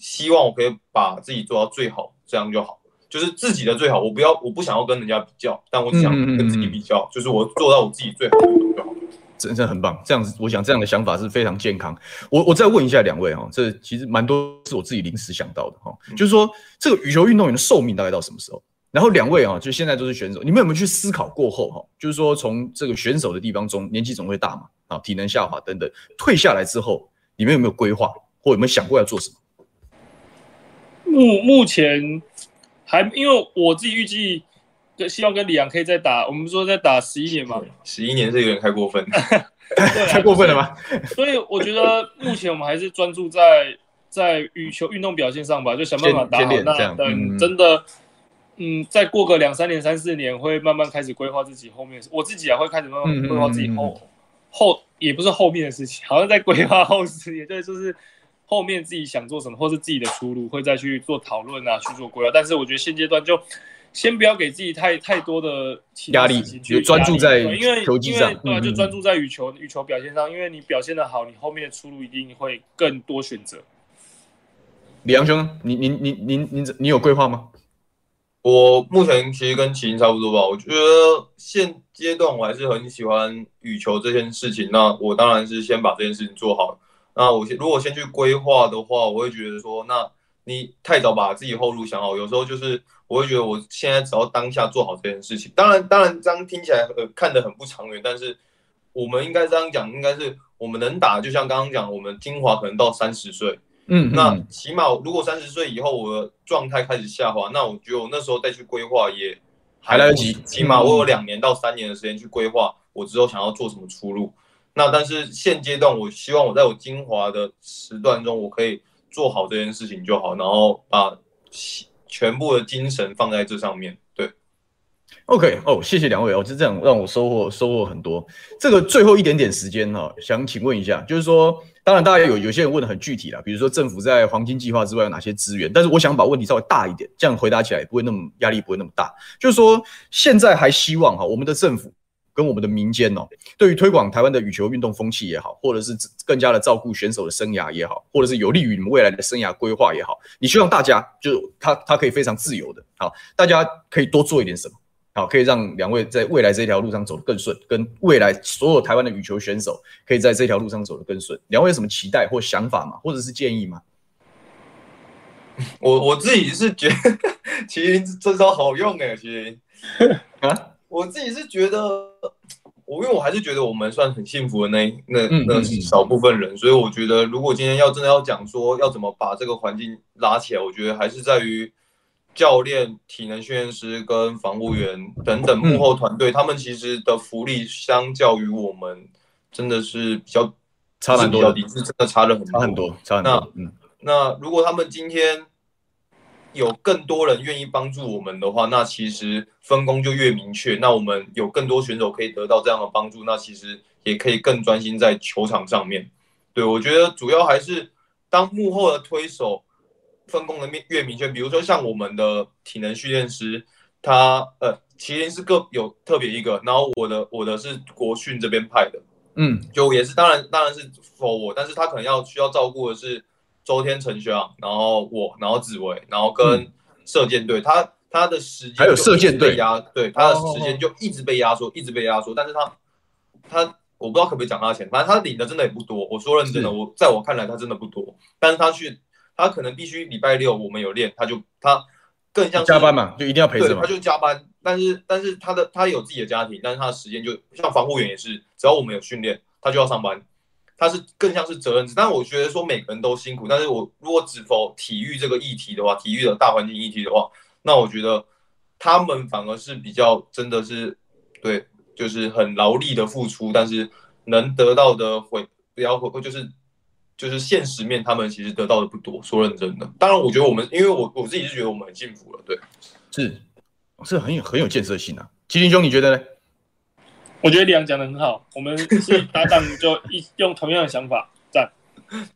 希望我可以把自己做到最好。这样就好，就是自己的最好。我不要，我不想要跟人家比较，但我只想跟自己比较，嗯、就是我做到我自己最好的就好。真的很棒，这样子，我想这样的想法是非常健康。我我再问一下两位哈，这其实蛮多是我自己临时想到的哈，就是说这个羽球运动员的寿命大概到什么时候？然后两位啊，就现在都是选手，你们有没有去思考过后哈？就是说从这个选手的地方中，年纪总会大嘛，啊，体能下滑等等，退下来之后，你们有没有规划，或有没有想过要做什么？目目前还因为我自己预计，希望跟李阳可以再打，我们说再打十一年嘛，十一年是有点太过分，太过分了吧？所以我觉得目前我们还是专注在在羽球运动表现上吧，就想办法打好。那等真的，嗯，再过个两三年、三四年，会慢慢开始规划自己后面，我自己也会开始慢慢规划自己后后也不是后面的事情，好像在规划后事也，对，就是。后面自己想做什么，或是自己的出路，会再去做讨论啊，去做规划。但是我觉得现阶段就先不要给自己太太多的压力，就专注在球技上，对啊，就专注在羽球羽球表现上。因为你表现的好，你后面的出路一定会更多选择。李阳兄，你你你你你你有规划吗？我目前其实跟麒麟差不多吧。我觉得现阶段我还是很喜欢羽球这件事情。那我当然是先把这件事情做好。那我先如果先去规划的话，我会觉得说，那你太早把自己后路想好，有时候就是我会觉得我现在只要当下做好这件事情。当然，当然这样听起来呃看得很不长远，但是我们应该这样讲，应该是我们能打，就像刚刚讲，我们精华可能到三十岁，嗯，那起码如果三十岁以后我的状态开始下滑，那我觉得我那时候再去规划也还来得及，起码我有两年到三年的时间去规划我之后想要做什么出路。那但是现阶段，我希望我在我精华的时段中，我可以做好这件事情就好，然后把全部的精神放在这上面。对，OK，哦，谢谢两位哦，就这样让我收获收获很多。这个最后一点点时间哈、哦，想请问一下，就是说，当然大家有有些人问的很具体了，比如说政府在黄金计划之外有哪些资源？但是我想把问题稍微大一点，这样回答起来不会那么压力不会那么大。就是说，现在还希望哈，我们的政府。跟我们的民间哦，对于推广台湾的羽球运动风气也好，或者是更加的照顾选手的生涯也好，或者是有利于你们未来的生涯规划也好，你希望大家就他他可以非常自由的，好，大家可以多做一点什么，好，可以让两位在未来这条路上走得更顺，跟未来所有台湾的羽球选手可以在这条路上走得更顺。两位有什么期待或想法吗？或者是建议吗？我我自己是觉得 麒麟这招好用哎，麒麟 啊。我自己是觉得，我因为我还是觉得我们算很幸福的那那那少部分人，所以我觉得如果今天要真的要讲说要怎么把这个环境拉起来，我觉得还是在于教练、体能训练师跟防护员等等幕后团队，他们其实的福利相较于我们真的是比较差很多，是真的差了很多，差很多，差很多。那那如果他们今天。有更多人愿意帮助我们的话，那其实分工就越明确。那我们有更多选手可以得到这样的帮助，那其实也可以更专心在球场上面。对，我觉得主要还是当幕后的推手分工的面越明确。比如说像我们的体能训练师，他呃，麒麟是各有特别一个，然后我的我的是国训这边派的，嗯，就也是当然当然是 for 我，但是他可能要需要照顾的是。周天成学长，然后我，然后紫薇，然后跟射箭队，他他的时间还有射箭队压，对他的时间就一直被压缩，一直被压缩。但是他他我不知道可不可以讲他的钱，反正他领的真的也不多。我说认真的，我在我看来他真的不多。但是他去，他可能必须礼拜六我们有练，他就他更像加班嘛，就一定要陪着嘛，他就加班。但是但是他的他有自己的家庭，但是他的时间就像防护员也是，只要我们有训练，他就要上班。他是更像是责任制，但我觉得说每个人都辛苦，但是我如果只否体育这个议题的话，体育的大环境议题的话，那我觉得他们反而是比较真的是对，就是很劳力的付出，但是能得到的回不要回就是就是现实面，他们其实得到的不多。说认真的，当然我觉得我们，因为我我自己是觉得我们很幸福了，对，是是很有很有建设性啊。麒麟兄，你觉得呢？我觉得李阳讲的很好，我们是搭档，就一用同样的想法，赞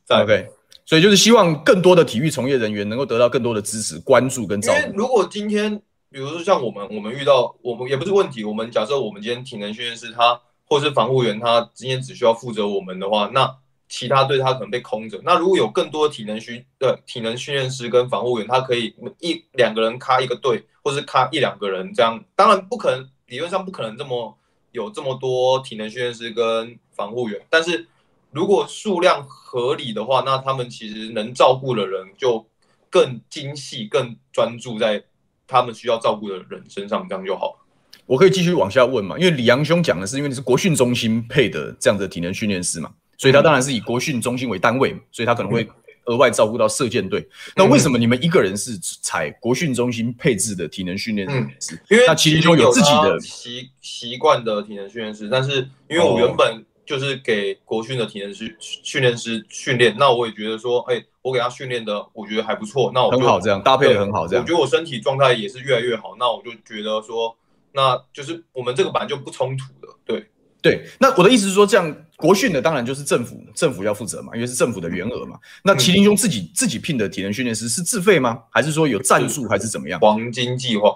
赞。OK，所以就是希望更多的体育从业人员能够得到更多的支持、关注跟照顾。因为如果今天，比如说像我们，我们遇到我们也不是问题，我们假设我们今天体能训练师他或是防护员，他今天只需要负责我们的话，那其他队他可能被空着。那如果有更多的体能训的体能训练师跟防护员，他可以一两个人卡一个队，或是卡一两个人这样，当然不可能，理论上不可能这么。有这么多体能训练师跟防护员，但是如果数量合理的话，那他们其实能照顾的人就更精细、更专注在他们需要照顾的人身上，这样就好了。我可以继续往下问嘛？因为李阳兄讲的是，因为你是国训中心配的这样的体能训练师嘛，所以他当然是以国训中心为单位，所以他可能会。额外照顾到射箭队，那为什么你们一个人是采国训中心配置的体能训练师？因为那其实就有自己的习习惯的体能训练师，但是因为我原本就是给国训的体能师训练师训练，那我也觉得说，哎，我给他训练的，我觉得还不错，那我很好，这样搭配的很好，这样我觉得我身体状态也是越来越好，那我就觉得说，那就是我们这个本来就不冲突的，对。对，那我的意思是说，这样国训的当然就是政府，政府要负责嘛，因为是政府的员额嘛。那麒麟兄自己、嗯、自己聘的体能训练师是自费吗？还是说有赞助，还是怎么样？黄金计划，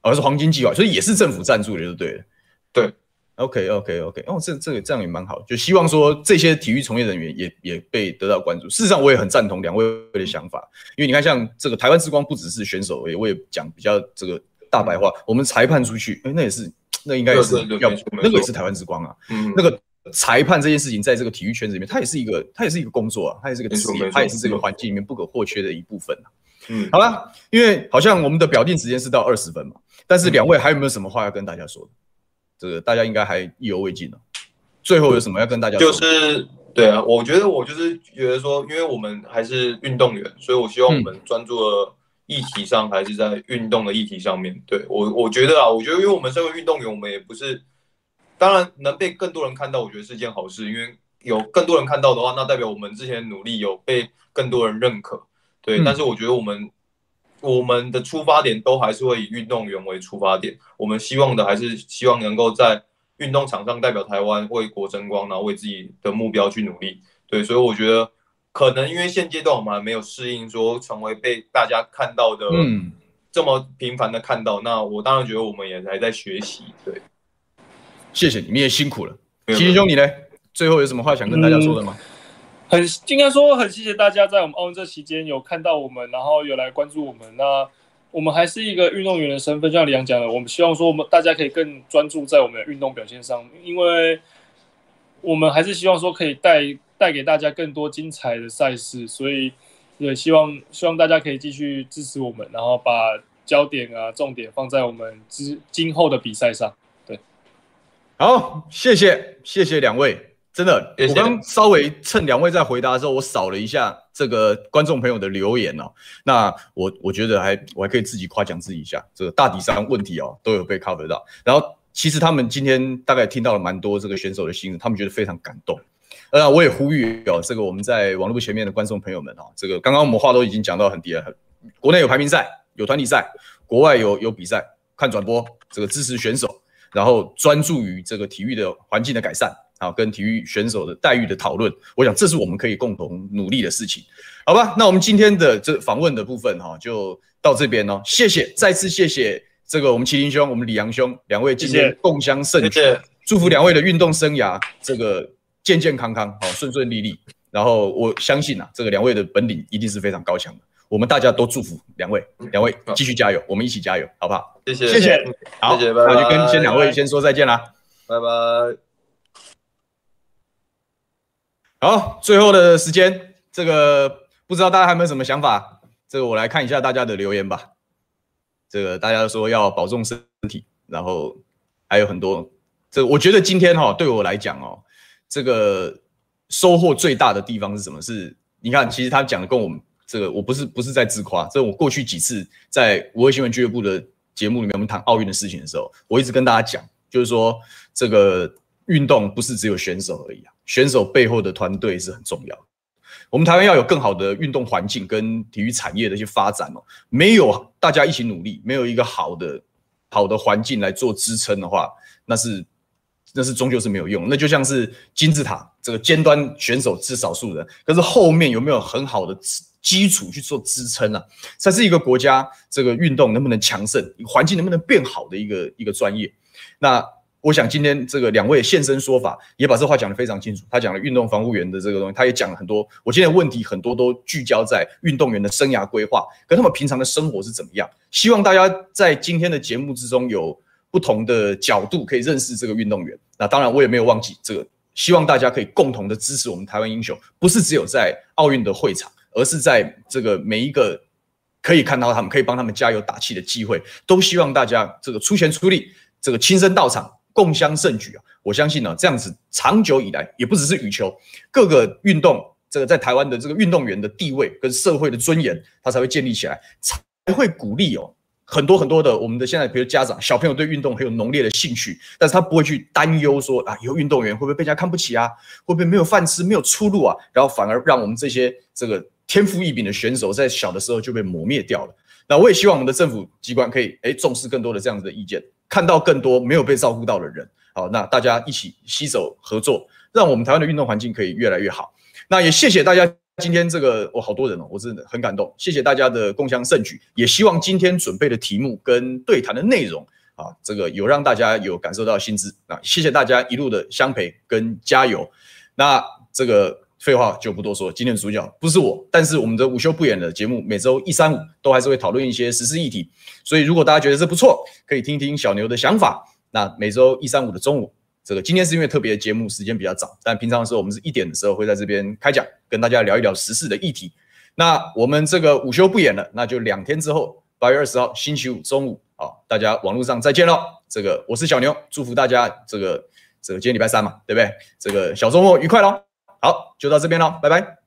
而、哦、是黄金计划，所以也是政府赞助的，就对了。对，OK OK OK，哦，这这个这样也蛮好，就希望说这些体育从业人员也也被得到关注。事实上，我也很赞同两位的想法，因为你看，像这个台湾之光不只是选手，也我也讲比较这个大白话，嗯、我们裁判出去，哎，那也是。那应该也是要，那个也是台湾之光啊。嗯，那个裁判这件事情，在这个体育圈子里面，它也是一个，它也是一个工作啊，它也是一个职业，它也是这个环境里面不可或缺的一部分啊。嗯，好了，因为好像我们的表定时间是到二十分嘛，但是两位还有没有什么话要跟大家说的？这个大家应该还意犹未尽呢。最后有什么要跟大家说？就是对啊，我觉得我就是觉得说，因为我们还是运动员，所以我希望我们专注的。议题上还是在运动的议题上面，对，我我觉得啊，我觉得因为我们身为运动员，我们也不是，当然能被更多人看到，我觉得是件好事，因为有更多人看到的话，那代表我们之前的努力有被更多人认可，对。嗯、但是我觉得我们我们的出发点都还是会以运动员为出发点，我们希望的还是希望能够在运动场上代表台湾为国争光，然后为自己的目标去努力。对，所以我觉得可能因为现阶段我们还没有适应说成为被大家看到的，嗯，这么频繁的看到，那我当然觉得我们也还在学习。对，谢谢你，们也辛苦了。齐麟兄，你呢？最后有什么话想跟大家说的吗？嗯很应该说很谢谢大家在我们奥运这期间有看到我们，然后有来关注我们。那我们还是一个运动员的身份，就像李阳讲的，我们希望说我们大家可以更专注在我们的运动表现上，因为我们还是希望说可以带带给大家更多精彩的赛事，所以也希望希望大家可以继续支持我们，然后把焦点啊重点放在我们之今后的比赛上。对，好，谢谢谢谢两位。真的，我刚稍微趁两位在回答的时候，我扫了一下这个观众朋友的留言哦。那我我觉得还我还可以自己夸奖自己一下，这个大体上问题哦都有被 cover 到。然后其实他们今天大概听到了蛮多这个选手的心声，他们觉得非常感动。呃，我也呼吁哦，这个我们在网络前面的观众朋友们哦，这个刚刚我们话都已经讲到很低了，国内有排名赛，有团体赛，国外有有比赛，看转播，这个支持选手，然后专注于这个体育的环境的改善。啊，跟体育选手的待遇的讨论，我想这是我们可以共同努力的事情，好吧？那我们今天的这访问的部分哈，就到这边哦。谢谢，再次谢谢这个我们麒麟兄、我们李阳兄两位今天共襄盛举，祝福两位的运动生涯这个健健康康，好顺顺利利。然后我相信啊，这个两位的本领一定是非常高强的。我们大家都祝福两位，两位继续加油，我们一起加油，好不好？谢谢，谢谢，好，谢谢，拜拜，那就跟先两位先说再见啦，拜拜。好，最后的时间，这个不知道大家还有没有什么想法？这个我来看一下大家的留言吧。这个大家说要保重身体，然后还有很多。这个我觉得今天哈、哦，对我来讲哦，这个收获最大的地方是什么？是，你看，其实他讲的跟我们这个，我不是不是在自夸。这我过去几次在五二新闻俱乐部的节目里面，我们谈奥运的事情的时候，我一直跟大家讲，就是说这个运动不是只有选手而已啊。选手背后的团队是很重要。我们台湾要有更好的运动环境跟体育产业的一些发展哦。没有大家一起努力，没有一个好的好的环境来做支撑的话，那是那是终究是没有用。那就像是金字塔，这个尖端选手是少数人，可是后面有没有很好的基础去做支撑啊？才是一个国家这个运动能不能强盛，环境能不能变好的一个一个专业。那。我想今天这个两位现身说法，也把这话讲得非常清楚。他讲了运动防护员的这个东西，他也讲了很多。我今天的问题很多都聚焦在运动员的生涯规划，跟他们平常的生活是怎么样。希望大家在今天的节目之中有不同的角度可以认识这个运动员。那当然我也没有忘记这个，希望大家可以共同的支持我们台湾英雄，不是只有在奥运的会场，而是在这个每一个可以看到他们、可以帮他们加油打气的机会，都希望大家这个出钱出力，这个亲身到场。共襄盛举啊！我相信呢、这样子长久以来，也不只是羽球，各个运动，这个在台湾的这个运动员的地位跟社会的尊严，它才会建立起来，才会鼓励哦很多很多的我们的现在，比如家长小朋友对运动很有浓烈的兴趣，但是他不会去担忧说啊，以后运动员会不会被人家看不起啊？会不会没有饭吃、没有出路啊？然后反而让我们这些这个天赋异禀的选手在小的时候就被磨灭掉了。那我也希望我们的政府机关可以诶重视更多的这样子的意见。看到更多没有被照顾到的人，好，那大家一起携手合作，让我们台湾的运动环境可以越来越好。那也谢谢大家今天这个，我好多人哦，我真的很感动。谢谢大家的共襄盛举，也希望今天准备的题目跟对谈的内容啊，这个有让大家有感受到薪资啊，谢谢大家一路的相陪跟加油。那这个。废话就不多说，今天的主角不是我，但是我们的午休不演的节目，每周一、三、五都还是会讨论一些时事议题。所以如果大家觉得这不错，可以听听小牛的想法。那每周一、三、五的中午，这个今天是因为特别的节目时间比较早，但平常的时候我们是一点的时候会在这边开讲，跟大家聊一聊时事的议题。那我们这个午休不演了，那就两天之后，八月二十号星期五中午，好，大家网络上再见喽。这个我是小牛，祝福大家这个这个今天礼拜三嘛，对不对？这个小周末愉快喽。好，就到这边喽，拜拜。